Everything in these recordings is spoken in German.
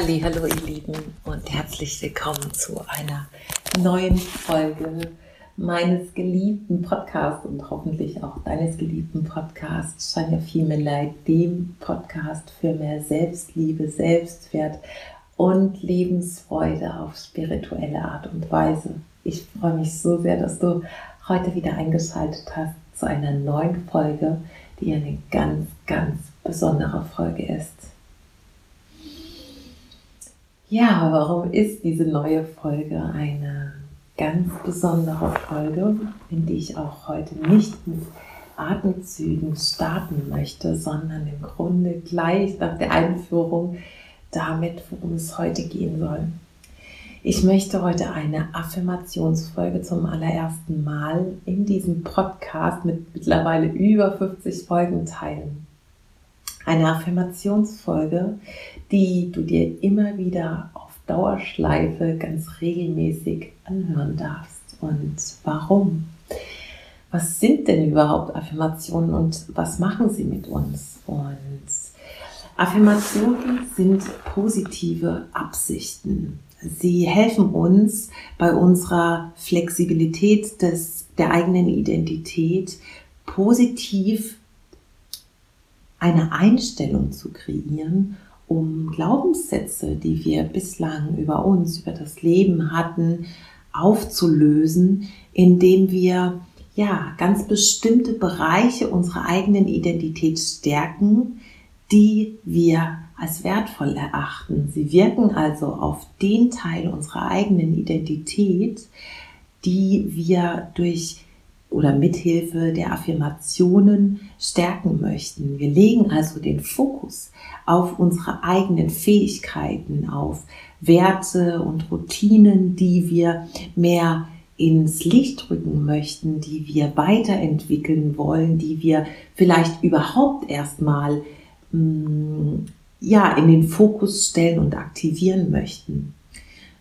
Hallo ihr Lieben und herzlich willkommen zu einer neuen Folge meines geliebten Podcasts und hoffentlich auch deines geliebten Podcasts Shine Your Female Light, dem Podcast für mehr Selbstliebe, Selbstwert und Lebensfreude auf spirituelle Art und Weise. Ich freue mich so sehr, dass du heute wieder eingeschaltet hast zu einer neuen Folge, die eine ganz, ganz besondere Folge ist. Ja, warum ist diese neue Folge eine ganz besondere Folge, in die ich auch heute nicht mit Atemzügen starten möchte, sondern im Grunde gleich nach der Einführung damit, worum es heute gehen soll. Ich möchte heute eine Affirmationsfolge zum allerersten Mal in diesem Podcast mit mittlerweile über 50 Folgen teilen. Eine Affirmationsfolge, die du dir immer wieder auf Dauerschleife ganz regelmäßig anhören darfst. Und warum? Was sind denn überhaupt Affirmationen und was machen sie mit uns? Und Affirmationen sind positive Absichten. Sie helfen uns bei unserer Flexibilität des, der eigenen Identität positiv eine Einstellung zu kreieren, um Glaubenssätze, die wir bislang über uns, über das Leben hatten, aufzulösen, indem wir ja ganz bestimmte Bereiche unserer eigenen Identität stärken, die wir als wertvoll erachten. Sie wirken also auf den Teil unserer eigenen Identität, die wir durch oder mithilfe der Affirmationen stärken möchten. Wir legen also den Fokus auf unsere eigenen Fähigkeiten, auf Werte und Routinen, die wir mehr ins Licht rücken möchten, die wir weiterentwickeln wollen, die wir vielleicht überhaupt erstmal mm, ja in den Fokus stellen und aktivieren möchten.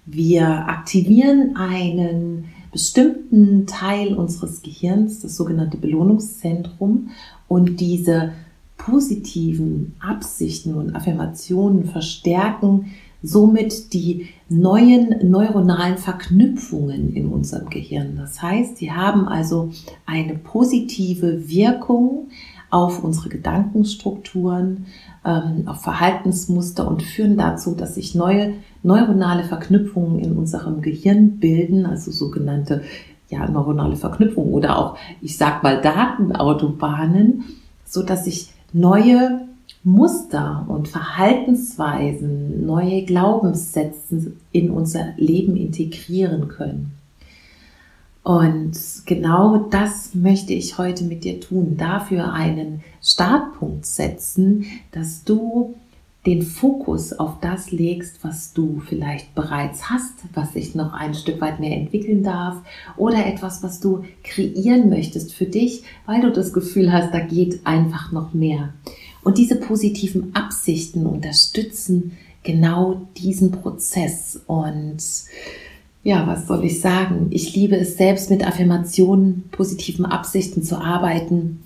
Wir aktivieren einen bestimmten Teil unseres Gehirns, das sogenannte Belohnungszentrum, und diese positiven Absichten und Affirmationen verstärken somit die neuen neuronalen Verknüpfungen in unserem Gehirn. Das heißt, sie haben also eine positive Wirkung auf unsere Gedankenstrukturen, ähm, auf Verhaltensmuster und führen dazu, dass sich neue neuronale Verknüpfungen in unserem Gehirn bilden, also sogenannte ja, neuronale Verknüpfungen oder auch, ich sag mal, Datenautobahnen, so dass sich neue Muster und Verhaltensweisen, neue Glaubenssätze in unser Leben integrieren können. Und genau das möchte ich heute mit dir tun. Dafür einen Startpunkt setzen, dass du den Fokus auf das legst, was du vielleicht bereits hast, was sich noch ein Stück weit mehr entwickeln darf oder etwas, was du kreieren möchtest für dich, weil du das Gefühl hast, da geht einfach noch mehr. Und diese positiven Absichten unterstützen genau diesen Prozess und ja, was soll ich sagen? Ich liebe es selbst mit Affirmationen, positiven Absichten zu arbeiten.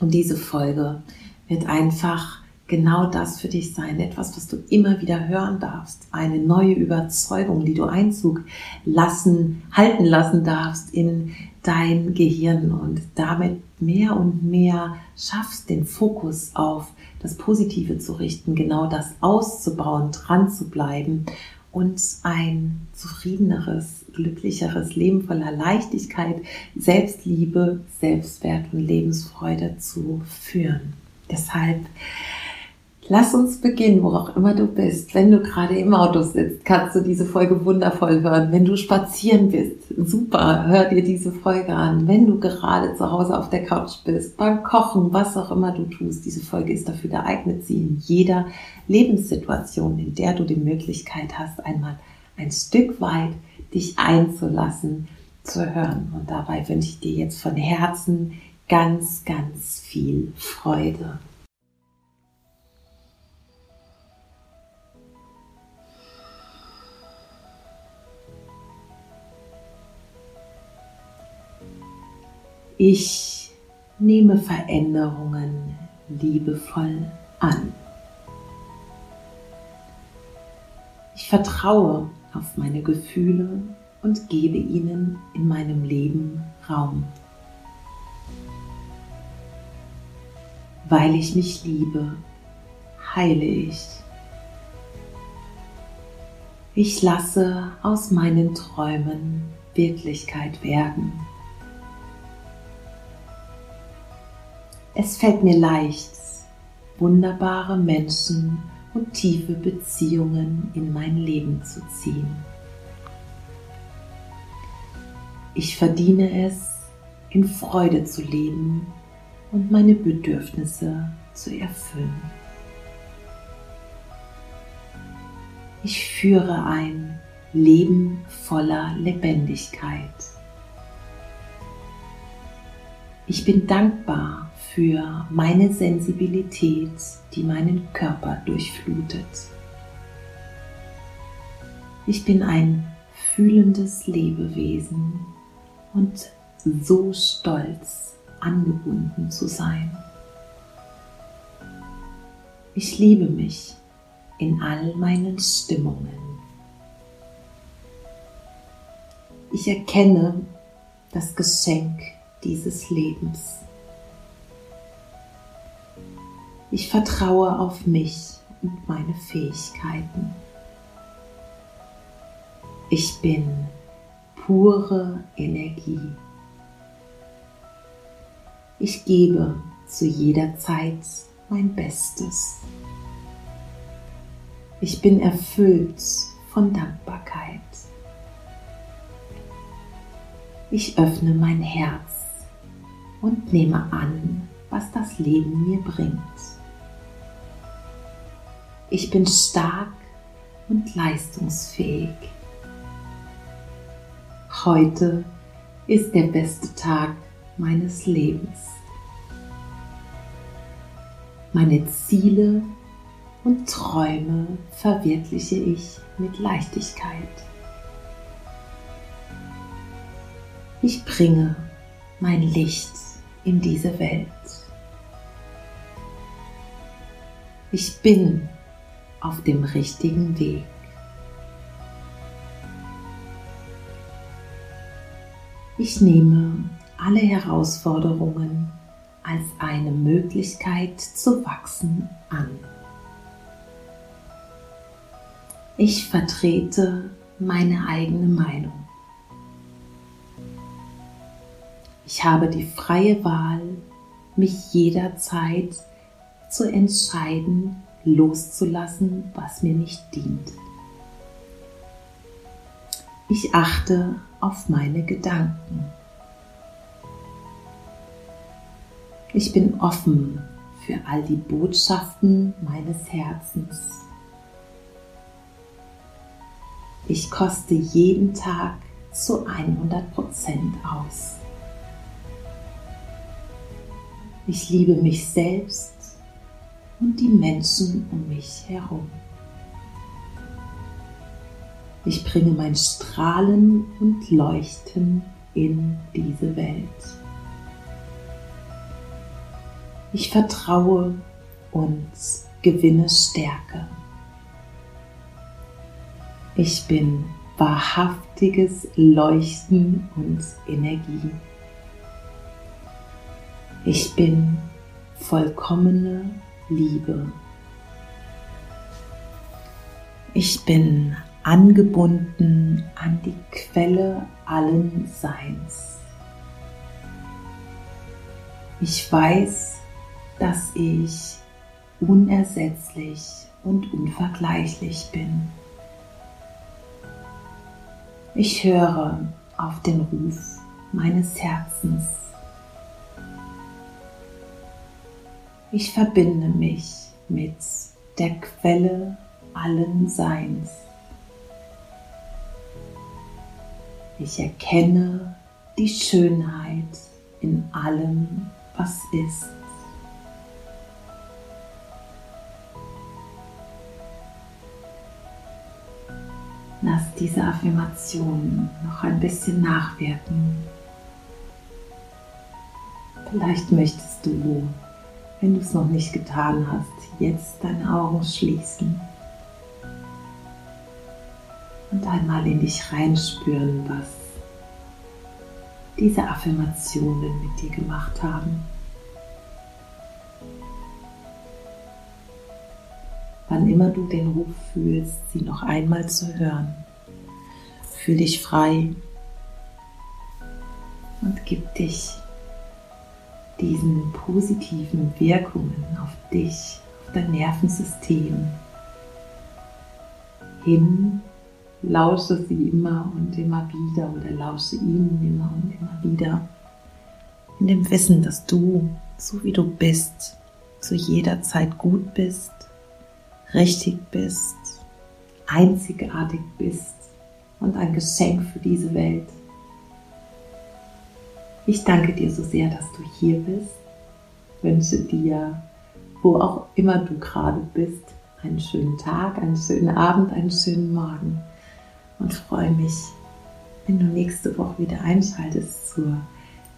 Und diese Folge wird einfach genau das für dich sein. Etwas, was du immer wieder hören darfst. Eine neue Überzeugung, die du Einzug lassen, halten lassen darfst in dein Gehirn und damit mehr und mehr schaffst, den Fokus auf das Positive zu richten, genau das auszubauen, dran zu bleiben und ein zufriedeneres, glücklicheres Leben voller Leichtigkeit, Selbstliebe, Selbstwert und Lebensfreude zu führen. Deshalb Lass uns beginnen, wo auch immer du bist. Wenn du gerade im Auto sitzt, kannst du diese Folge wundervoll hören. Wenn du spazieren bist, super, hör dir diese Folge an. Wenn du gerade zu Hause auf der Couch bist, beim Kochen, was auch immer du tust, diese Folge ist dafür geeignet, sie in jeder Lebenssituation, in der du die Möglichkeit hast, einmal ein Stück weit dich einzulassen, zu hören. Und dabei wünsche ich dir jetzt von Herzen ganz, ganz viel Freude. Ich nehme Veränderungen liebevoll an. Ich vertraue auf meine Gefühle und gebe ihnen in meinem Leben Raum. Weil ich mich liebe, heile ich. Ich lasse aus meinen Träumen Wirklichkeit werden. Es fällt mir leicht, wunderbare Menschen und tiefe Beziehungen in mein Leben zu ziehen. Ich verdiene es, in Freude zu leben und meine Bedürfnisse zu erfüllen. Ich führe ein Leben voller Lebendigkeit. Ich bin dankbar für meine Sensibilität, die meinen Körper durchflutet. Ich bin ein fühlendes Lebewesen und so stolz, angebunden zu sein. Ich liebe mich in all meinen Stimmungen. Ich erkenne das Geschenk dieses Lebens. Ich vertraue auf mich und meine Fähigkeiten. Ich bin pure Energie. Ich gebe zu jeder Zeit mein Bestes. Ich bin erfüllt von Dankbarkeit. Ich öffne mein Herz und nehme an, was das Leben mir bringt. Ich bin stark und leistungsfähig. Heute ist der beste Tag meines Lebens. Meine Ziele und Träume verwirkliche ich mit Leichtigkeit. Ich bringe mein Licht in diese Welt. Ich bin auf dem richtigen Weg. Ich nehme alle Herausforderungen als eine Möglichkeit zu wachsen an. Ich vertrete meine eigene Meinung. Ich habe die freie Wahl, mich jederzeit zu entscheiden, loszulassen, was mir nicht dient. Ich achte auf meine Gedanken. Ich bin offen für all die Botschaften meines Herzens. Ich koste jeden Tag zu 100% aus. Ich liebe mich selbst und die Menschen um mich herum. Ich bringe mein Strahlen und Leuchten in diese Welt. Ich vertraue und gewinne Stärke. Ich bin wahrhaftiges Leuchten und Energie. Ich bin vollkommene Liebe. Ich bin angebunden an die Quelle allen Seins. Ich weiß, dass ich unersetzlich und unvergleichlich bin. Ich höre auf den Ruf meines Herzens. Ich verbinde mich mit der Quelle allen Seins. Ich erkenne die Schönheit in allem, was ist. Lass diese Affirmation noch ein bisschen nachwirken. Vielleicht möchtest du wenn du es noch nicht getan hast, jetzt deine Augen schließen. und einmal in dich reinspüren, was diese Affirmationen mit dir gemacht haben. Wann immer du den Ruf fühlst, sie noch einmal zu hören. Fühl dich frei und gib dich diesen positiven Wirkungen auf dich, auf dein Nervensystem hin lausche sie immer und immer wieder oder lausche ihnen immer und immer wieder. In dem Wissen, dass du, so wie du bist, zu jeder Zeit gut bist, richtig bist, einzigartig bist und ein Geschenk für diese Welt. Ich danke dir so sehr, dass du hier bist. Wünsche dir, wo auch immer du gerade bist, einen schönen Tag, einen schönen Abend, einen schönen Morgen und freue mich, wenn du nächste Woche wieder einschaltest zur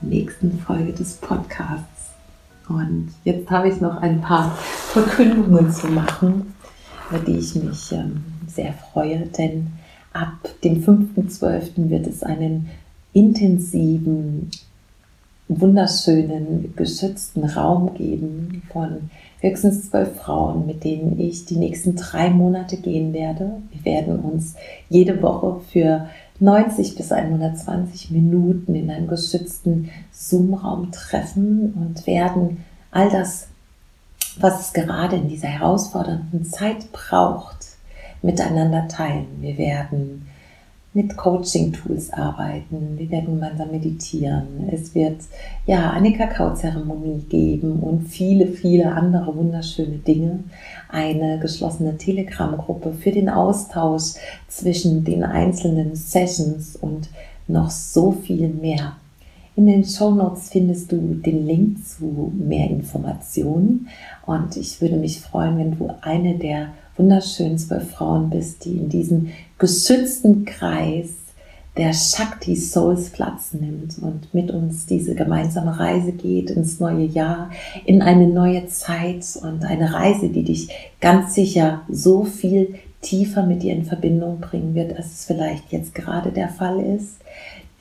nächsten Folge des Podcasts. Und jetzt habe ich noch ein paar Verkündungen zu machen, über die ich mich ähm, sehr freue, denn ab dem 5.12. wird es einen intensiven, wunderschönen, geschützten Raum geben von höchstens zwölf Frauen, mit denen ich die nächsten drei Monate gehen werde. Wir werden uns jede Woche für 90 bis 120 Minuten in einem geschützten Zoom-Raum treffen und werden all das, was es gerade in dieser herausfordernden Zeit braucht, miteinander teilen. Wir werden mit Coaching-Tools arbeiten. Wir werden gemeinsam meditieren. Es wird ja eine Kakaozeremonie geben und viele, viele andere wunderschöne Dinge. Eine geschlossene Telegram-Gruppe für den Austausch zwischen den einzelnen Sessions und noch so viel mehr. In den Show Notes findest du den Link zu mehr Informationen und ich würde mich freuen, wenn du eine der wunderschönen zwölf Frauen bist, die in diesem geschützten Kreis der Shakti Souls Platz nimmt und mit uns diese gemeinsame Reise geht ins neue Jahr, in eine neue Zeit und eine Reise, die dich ganz sicher so viel tiefer mit dir in Verbindung bringen wird, als es vielleicht jetzt gerade der Fall ist,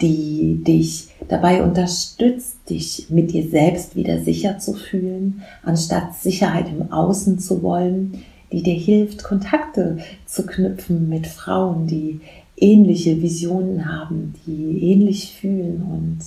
die dich dabei unterstützt, dich mit dir selbst wieder sicher zu fühlen, anstatt Sicherheit im Außen zu wollen, die dir hilft, Kontakte zu knüpfen mit Frauen, die ähnliche Visionen haben, die ähnlich fühlen und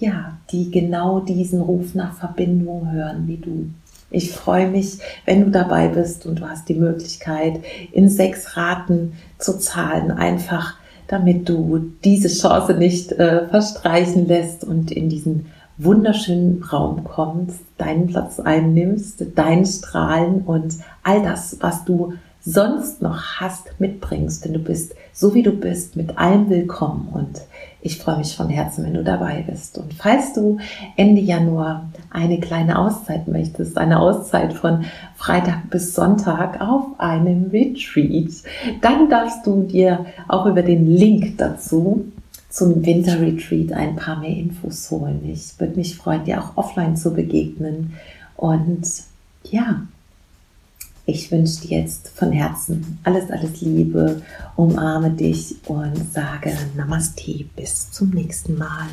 ja, die genau diesen Ruf nach Verbindung hören wie du. Ich freue mich, wenn du dabei bist und du hast die Möglichkeit, in sechs Raten zu zahlen, einfach damit du diese Chance nicht äh, verstreichen lässt und in diesen wunderschönen Raum kommst, deinen Platz einnimmst, dein Strahlen und all das, was du sonst noch hast, mitbringst. Denn du bist so wie du bist, mit allem willkommen. Und ich freue mich von Herzen, wenn du dabei bist. Und falls du Ende Januar eine kleine Auszeit möchtest, eine Auszeit von Freitag bis Sonntag auf einem Retreat, dann darfst du dir auch über den Link dazu zum Winterretreat ein paar mehr Infos holen. Ich würde mich freuen, dir auch offline zu begegnen. Und ja, ich wünsche dir jetzt von Herzen alles, alles Liebe, umarme dich und sage Namaste. Bis zum nächsten Mal.